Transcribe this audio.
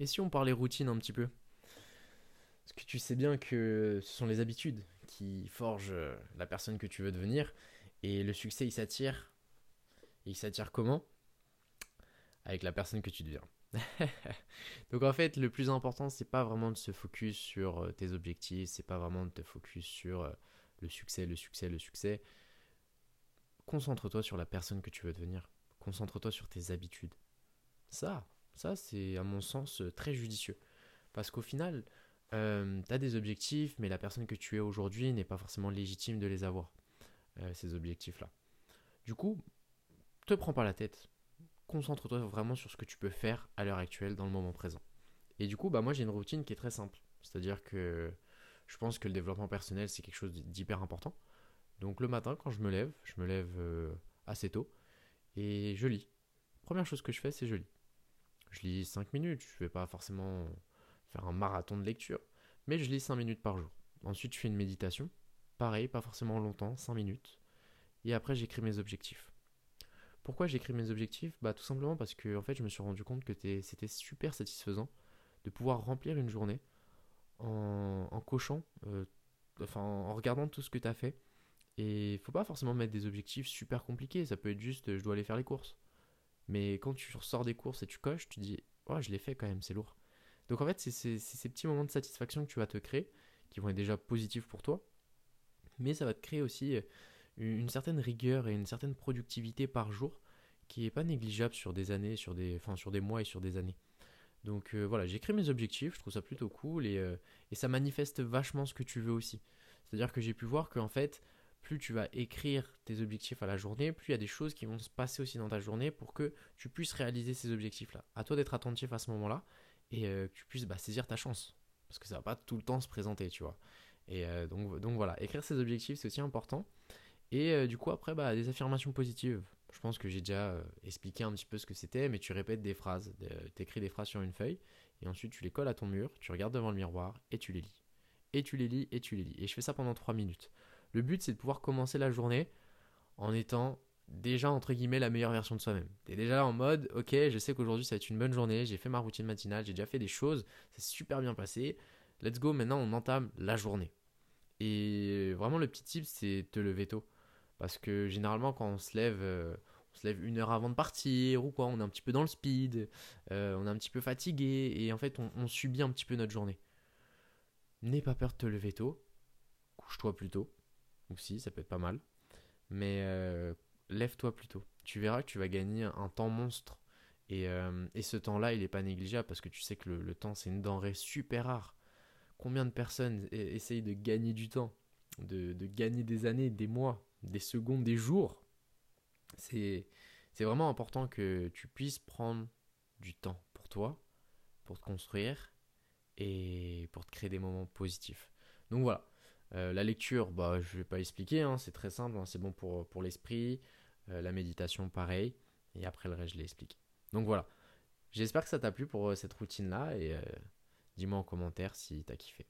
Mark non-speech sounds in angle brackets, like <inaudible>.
Et si on parlait routine un petit peu? Parce que tu sais bien que ce sont les habitudes qui forgent euh, la personne que tu veux devenir. Et le succès, il s'attire. il s'attire comment? Avec la personne que tu deviens. <laughs> Donc en fait, le plus important, c'est pas vraiment de se focus sur euh, tes objectifs, c'est pas vraiment de te focus sur euh, le succès, le succès, le succès. Concentre-toi sur la personne que tu veux devenir. Concentre-toi sur tes habitudes. Ça, ça, c'est à mon sens très judicieux. Parce qu'au final, euh, tu as des objectifs, mais la personne que tu es aujourd'hui n'est pas forcément légitime de les avoir, euh, ces objectifs-là. Du coup, te prends pas la tête. Concentre-toi vraiment sur ce que tu peux faire à l'heure actuelle, dans le moment présent. Et du coup, bah, moi j'ai une routine qui est très simple. C'est-à-dire que je pense que le développement personnel, c'est quelque chose d'hyper important. Donc le matin, quand je me lève, je me lève euh, assez tôt et je lis. Première chose que je fais, c'est je lis. Je lis 5 minutes, je ne vais pas forcément faire un marathon de lecture, mais je lis 5 minutes par jour. Ensuite, je fais une méditation. Pareil, pas forcément longtemps, 5 minutes. Et après, j'écris mes objectifs. Pourquoi j'écris mes objectifs? Bah tout simplement parce que fait, je me suis rendu compte que c'était super satisfaisant de pouvoir remplir une journée en, cochant, euh, enfin en regardant tout ce que tu as fait. Et faut pas forcément mettre des objectifs super compliqués, ça peut être juste je dois aller faire les courses. Mais quand tu ressors des courses et tu coches, tu dis, oh, je l'ai fait quand même, c'est lourd. Donc en fait, c'est ces petits moments de satisfaction que tu vas te créer, qui vont être déjà positifs pour toi, mais ça va te créer aussi euh, une certaine rigueur et une certaine productivité par jour qui n'est pas négligeable sur des années, sur des, enfin, sur des mois et sur des années. Donc euh, voilà, j'écris mes objectifs, je trouve ça plutôt cool et, euh, et ça manifeste vachement ce que tu veux aussi. C'est-à-dire que j'ai pu voir qu'en fait, plus tu vas écrire tes objectifs à la journée, plus il y a des choses qui vont se passer aussi dans ta journée pour que tu puisses réaliser ces objectifs-là. À toi d'être attentif à ce moment-là et euh, que tu puisses bah, saisir ta chance. Parce que ça va pas tout le temps se présenter, tu vois. Et euh, donc, donc voilà, écrire ses objectifs, c'est aussi important. Et euh, du coup, après, bah, des affirmations positives. Je pense que j'ai déjà expliqué un petit peu ce que c'était, mais tu répètes des phrases. Tu écris des phrases sur une feuille, et ensuite tu les colles à ton mur, tu regardes devant le miroir, et tu les lis. Et tu les lis, et tu les lis. Et je fais ça pendant 3 minutes. Le but, c'est de pouvoir commencer la journée en étant déjà, entre guillemets, la meilleure version de soi-même. Tu es déjà en mode, ok, je sais qu'aujourd'hui, ça va être une bonne journée, j'ai fait ma routine matinale, j'ai déjà fait des choses, c'est super bien passé. Let's go, maintenant, on entame la journée. Et vraiment, le petit tip, c'est te lever tôt. Parce que généralement, quand on se lève, euh, on se lève une heure avant de partir ou quoi, on est un petit peu dans le speed, euh, on est un petit peu fatigué et en fait, on, on subit un petit peu notre journée. N'aie pas peur de te lever tôt, couche-toi plus tôt aussi, ça peut être pas mal. Mais euh, lève-toi plutôt. Tu verras que tu vas gagner un temps monstre. Et, euh, et ce temps-là, il n'est pas négligeable parce que tu sais que le, temps, c'est une denrée super rare. Combien de personnes e-, essayent de gagner du temps, de, de gagner des années, des mois, des secondes, des jours? C'est vraiment important que tu puisses prendre du temps pour toi, pour te construire et pour te créer des moments positifs. Donc voilà, euh, la lecture, bah, je ne vais pas expliquer, hein, c'est très simple, hein, c'est bon pour, l'esprit. Euh, la méditation, pareil. Et après le reste, je l'ai expliqué. Donc voilà. J'espère que ça t'a plu pour euh, cette routine-là et dis-moi en commentaire si t'as kiffé.